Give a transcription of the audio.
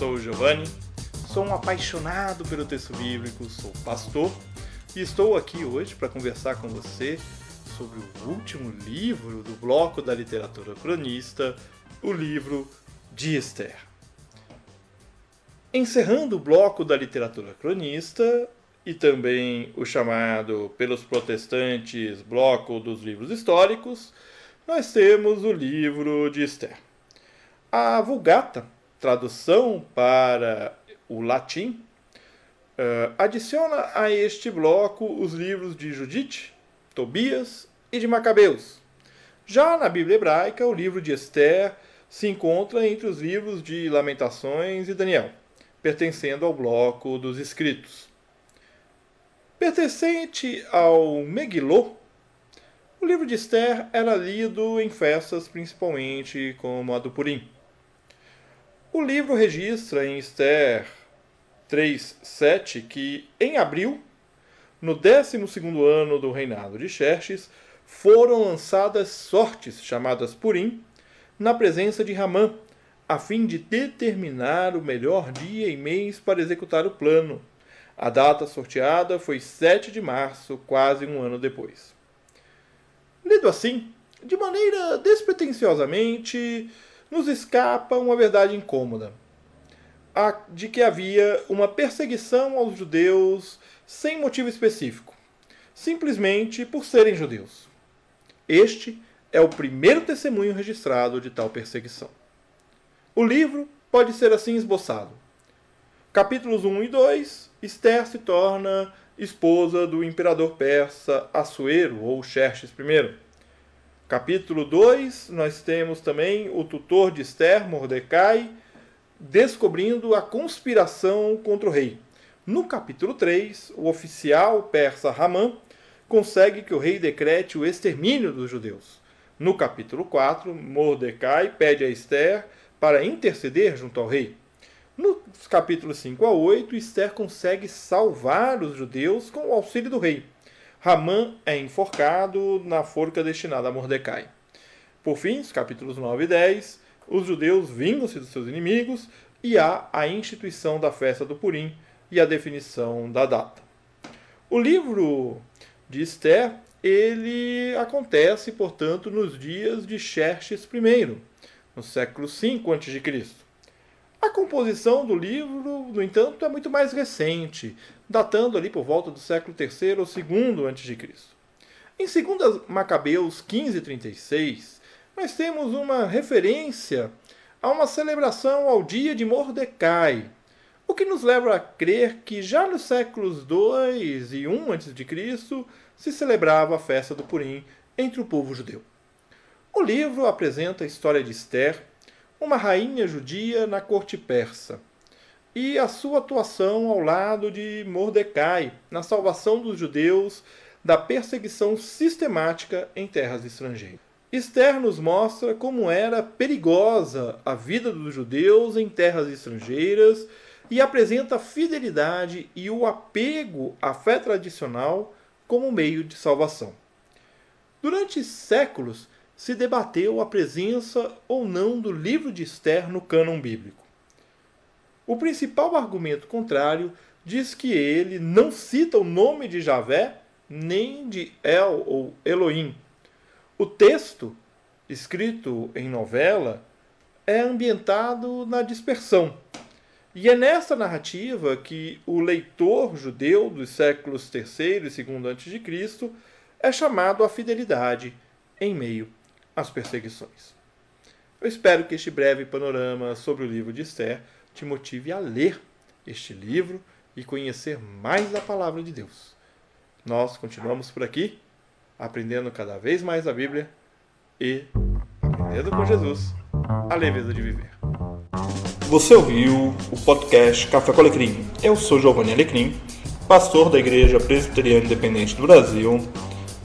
sou o Giovanni, sou um apaixonado pelo texto bíblico, sou pastor e estou aqui hoje para conversar com você sobre o último livro do bloco da literatura cronista, o livro de Esther. Encerrando o bloco da literatura cronista e também o chamado pelos protestantes bloco dos livros históricos, nós temos o livro de Esther. A Vulgata, tradução para o latim, uh, adiciona a este bloco os livros de Judite, Tobias e de Macabeus. Já na Bíblia hebraica, o livro de Esther se encontra entre os livros de Lamentações e Daniel, pertencendo ao bloco dos escritos. Pertencente ao Megilô, o livro de Esther era lido em festas, principalmente como a do Purim. O livro registra em Esther 3:7 que em abril, no 12º ano do reinado de Xerxes, foram lançadas sortes chamadas Purim na presença de Ramã, a fim de determinar o melhor dia e mês para executar o plano. A data sorteada foi 7 de março, quase um ano depois. Lido assim, de maneira despretensiosamente, nos escapa uma verdade incômoda: a de que havia uma perseguição aos judeus sem motivo específico, simplesmente por serem judeus. Este é o primeiro testemunho registrado de tal perseguição. O livro pode ser assim esboçado. Capítulos 1 e 2, Esther se torna esposa do imperador persa Assuero ou Xerxes I. Capítulo 2, nós temos também o tutor de Esther, Mordecai, descobrindo a conspiração contra o rei. No capítulo 3, o oficial persa Ramã consegue que o rei decrete o extermínio dos judeus. No capítulo 4, Mordecai pede a Esther para interceder junto ao rei. Nos capítulos 5 a 8, Esther consegue salvar os judeus com o auxílio do rei. Ramã é enforcado na forca destinada a Mordecai. Por fim, os capítulos 9 e 10, os judeus vingam-se dos seus inimigos e há a instituição da festa do Purim e a definição da data. O livro de Esther, ele acontece, portanto, nos dias de Xerxes I, no século V a.C. A composição do livro, no entanto, é muito mais recente, datando ali por volta do século III ou II a.C. Em 2 Macabeus 15:36, nós temos uma referência a uma celebração ao dia de Mordecai, o que nos leva a crer que já nos séculos II e I a.C. se celebrava a festa do Purim entre o povo judeu. O livro apresenta a história de Esther, uma rainha judia na corte persa, e a sua atuação ao lado de Mordecai na salvação dos judeus da perseguição sistemática em terras estrangeiras. Esther nos mostra como era perigosa a vida dos judeus em terras estrangeiras e apresenta a fidelidade e o apego à fé tradicional como meio de salvação. Durante séculos, se debateu a presença ou não do livro de Esther no cânon bíblico. O principal argumento contrário diz que ele não cita o nome de Javé nem de El ou Elohim. O texto, escrito em novela, é ambientado na dispersão. E é nessa narrativa que o leitor judeu dos séculos III e II a.C. é chamado à fidelidade em meio as perseguições. Eu espero que este breve panorama sobre o livro de Esther te motive a ler este livro e conhecer mais da palavra de Deus. Nós continuamos por aqui, aprendendo cada vez mais a Bíblia e aprendendo com Jesus a leveza de viver. Você ouviu o podcast Café com Alecrim. Eu sou Giovanni Alecrim, pastor da Igreja Presbiteriana Independente do Brasil